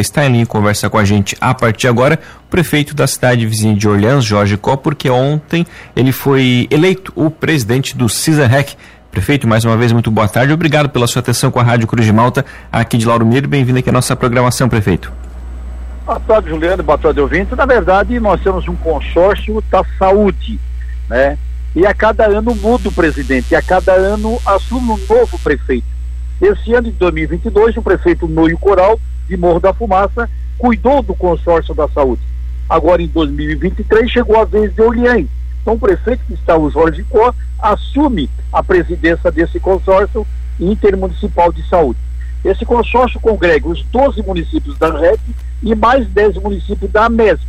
está em linha e conversa com a gente a partir de agora, o prefeito da cidade vizinha de Orleans, Jorge Có, porque ontem ele foi eleito o presidente do CISAREC. Prefeito, mais uma vez, muito boa tarde. Obrigado pela sua atenção com a Rádio Cruz de Malta, aqui de Lauro Miro. Bem-vindo aqui à nossa programação, prefeito. Boa tarde, Juliano. Boa tarde, ouvinte. Na verdade, nós temos um consórcio da saúde, né? E a cada ano muda o presidente, e a cada ano assume um novo prefeito. Esse ano de 2022, o prefeito Noio Coral, de Morro da Fumaça, cuidou do consórcio da saúde. Agora, em 2023, chegou a vez de Orleans. Então, o prefeito que está, o Jorge Có, assume a presidência desse consórcio intermunicipal de saúde. Esse consórcio congrega os 12 municípios da REC e mais 10 municípios da MESP.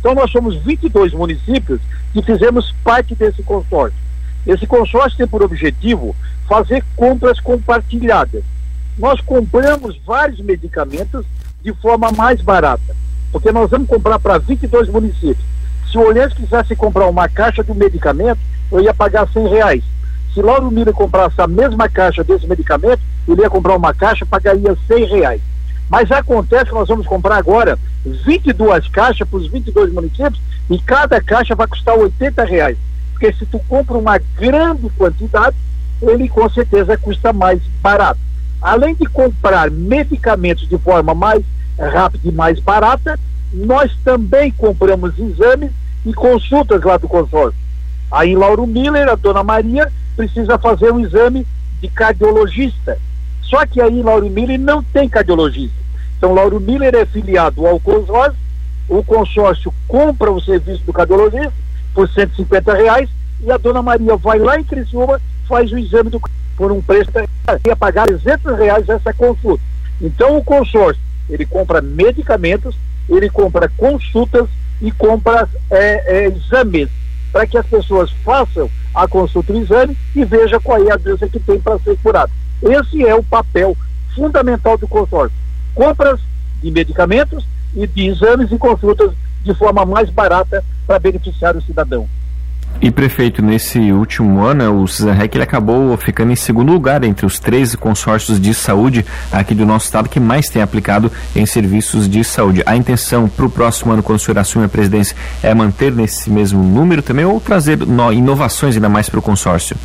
Então, nós somos 22 municípios que fizemos parte desse consórcio. Esse consórcio tem por objetivo fazer compras compartilhadas. Nós compramos vários medicamentos de forma mais barata, porque nós vamos comprar para 22 municípios. Se o Olhães quisesse comprar uma caixa de medicamento, eu ia pagar 100 reais. Se Lauro Miller comprasse a mesma caixa desse medicamento, ele ia comprar uma caixa, pagaria 100 reais. Mas acontece que nós vamos comprar agora 22 caixas para os 22 municípios e cada caixa vai custar 80 reais. Porque se tu compra uma grande quantidade, ele com certeza custa mais barato. Além de comprar medicamentos de forma mais rápida e mais barata, nós também compramos exames e consultas lá do consórcio. Aí em Lauro Miller, a dona Maria precisa fazer um exame de cardiologista. Só que aí em Lauro Miller não tem cardiologista. Então Lauro Miller é filiado ao consórcio, o consórcio compra o serviço do cardiologista por 150 reais e a dona Maria vai lá em Criciúma, faz o exame do, por um preço ia pagar 300 reais essa consulta. Então o consórcio, ele compra medicamentos, ele compra consultas e compra é, é, exames para que as pessoas façam a consulta o exame e veja qual é a doença que tem para ser curada. Esse é o papel fundamental do consórcio. Compras de medicamentos e de exames e consultas de forma mais barata para beneficiar o cidadão. E prefeito, nesse último ano, o Cisanrec ele acabou ficando em segundo lugar entre os 13 consórcios de saúde aqui do nosso estado que mais tem aplicado em serviços de saúde. A intenção para o próximo ano, quando o senhor assume a presidência, é manter nesse mesmo número também ou trazer inovações ainda mais para o consórcio?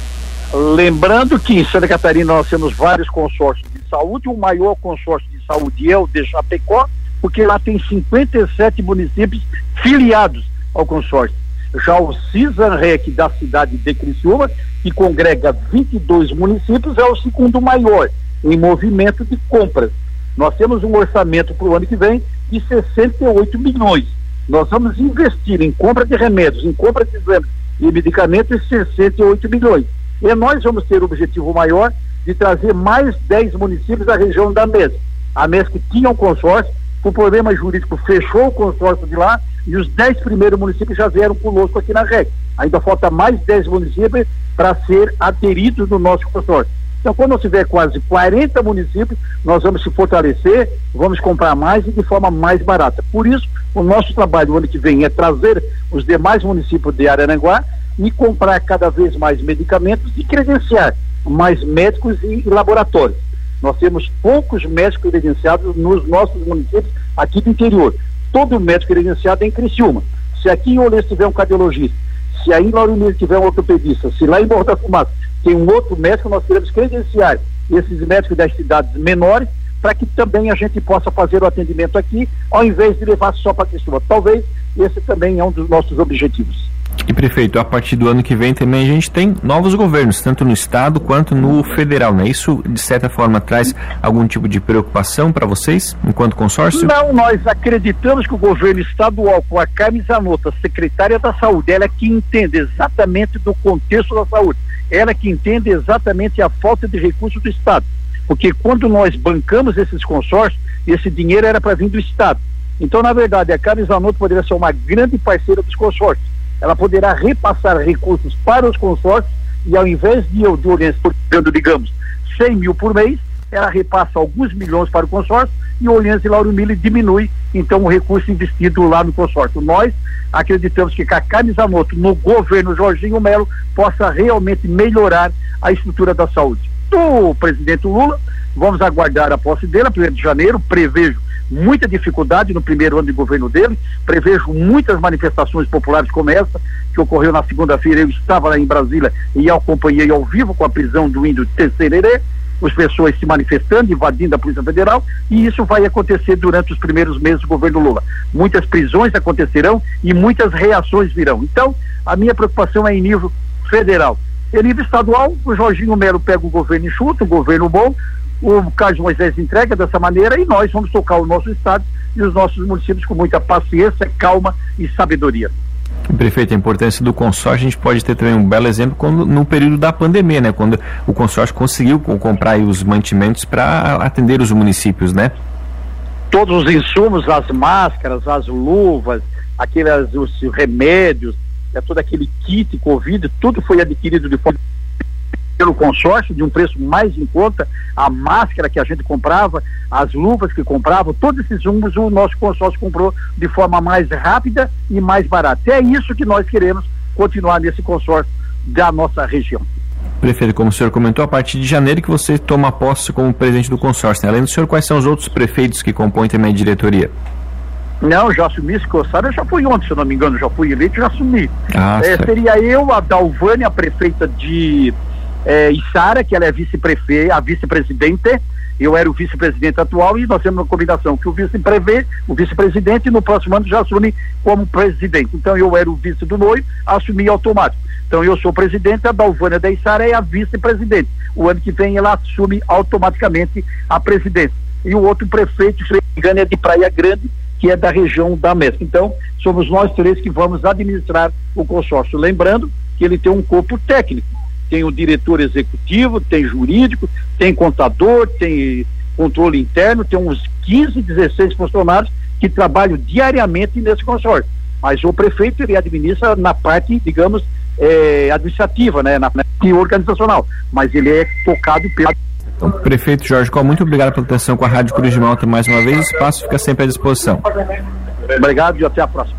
Lembrando que em Santa Catarina nós temos vários consórcios de saúde, o maior consórcio de saúde é o de Chapecó, porque lá tem 57 municípios filiados ao consórcio. Já o CISANREC da cidade de Criciúma, que congrega 22 municípios, é o segundo maior em movimento de compras. Nós temos um orçamento para o ano que vem de 68 milhões. Nós vamos investir em compra de remédios, em compra de exames e medicamentos 68 milhões. E nós vamos ter o objetivo maior de trazer mais 10 municípios da região da MES. A MES que tinha um consórcio, por problema jurídico, fechou o consórcio de lá e os 10 primeiros municípios já vieram conosco aqui na REC. Ainda falta mais 10 municípios para ser aderidos no nosso consórcio. Então, quando nós tiver quase 40 municípios, nós vamos se fortalecer, vamos comprar mais e de forma mais barata. Por isso, o nosso trabalho no ano que vem é trazer os demais municípios de Araranguá e comprar cada vez mais medicamentos e credenciar mais médicos e laboratórios. Nós temos poucos médicos credenciados nos nossos municípios aqui do interior todo médico credenciado é em Criciúma. Se aqui em Olense tiver um cardiologista, se aí em Lauro tiver um ortopedista, se lá em Borda da Fumaça tem um outro médico, nós queremos credenciar esses médicos das cidades menores para que também a gente possa fazer o atendimento aqui, ao invés de levar só para Criciúma. Talvez esse também é um dos nossos objetivos. E prefeito, a partir do ano que vem também a gente tem novos governos, tanto no estado quanto no federal, né? Isso de certa forma traz algum tipo de preocupação para vocês, enquanto consórcio? Não, nós acreditamos que o governo estadual, com a Carmen Zanota, secretária da Saúde, ela é que entende exatamente do contexto da saúde, ela é que entende exatamente a falta de recursos do estado, porque quando nós bancamos esses consórcios, esse dinheiro era para vir do estado. Então, na verdade, a Carmen Zanotto poderia ser uma grande parceira dos consórcios ela poderá repassar recursos para os consórcios e ao invés de eu de Oriente digamos, 100 mil por mês, ela repassa alguns milhões para o consórcio e o Oriente e Lauro Mille diminui, então, o recurso investido lá no consórcio. Nós acreditamos que Cacá Mizamoto, no governo Jorginho Melo, possa realmente melhorar a estrutura da saúde. Do presidente Lula, vamos aguardar a posse dele, 1 de janeiro, prevejo muita dificuldade no primeiro ano de governo dele. Prevejo muitas manifestações populares como essa, que ocorreu na segunda-feira. Eu estava lá em Brasília e acompanhei ao vivo com a prisão do índio Terceirerê as pessoas se manifestando, invadindo a Polícia Federal, e isso vai acontecer durante os primeiros meses do governo Lula. Muitas prisões acontecerão e muitas reações virão. Então, a minha preocupação é em nível federal. Em nível estadual, o Jorginho Melo pega o governo enxuto, o governo bom, o Carlos Moisés entrega dessa maneira e nós vamos tocar o nosso estado e os nossos municípios com muita paciência, calma e sabedoria. Prefeito, a importância do consórcio, a gente pode ter também um belo exemplo quando, no período da pandemia, né? Quando o consórcio conseguiu comprar os mantimentos para atender os municípios, né? Todos os insumos, as máscaras, as luvas, aqueles os remédios, é todo aquele kit Covid, tudo foi adquirido de forma pelo consórcio de um preço mais em conta, a máscara que a gente comprava, as luvas que comprava, todos esses rumos o nosso consórcio comprou de forma mais rápida e mais barata. É isso que nós queremos continuar nesse consórcio da nossa região. Prefeito, como o senhor comentou, a partir de janeiro que você toma posse como presidente do consórcio. Né? Além do senhor, quais são os outros prefeitos que compõem também a diretoria? Não, já assumi esse coçado, eu já fui ontem, se eu não me engano, já fui eleito, já assumi. Ah, é, seria eu, a Dalvânia, a prefeita de é, Isara, que ela é vice-prefeita, a vice-presidente, eu era o vice-presidente atual e nós temos uma combinação que o vice prevê, o vice-presidente, no próximo ano já assume como presidente. Então eu era o vice do noivo, assumi automático. Então eu sou presidente, a Dalvânia da Isara é a vice-presidente. O ano que vem ela assume automaticamente a presidência. E o outro prefeito, engano, é de Praia Grande, que é da região da Mesca. Então, somos nós três que vamos administrar o consórcio. Lembrando que ele tem um corpo técnico tem o diretor executivo, tem jurídico, tem contador, tem controle interno, tem uns 15, 16 funcionários que trabalham diariamente nesse consórcio. Mas o prefeito ele administra na parte, digamos, é, administrativa, né, na parte organizacional. Mas ele é tocado pelo. Então, prefeito Jorge Col, muito obrigado pela atenção com a Rádio Cruz de Malta mais uma vez. O espaço fica sempre à disposição. Obrigado e até a próxima.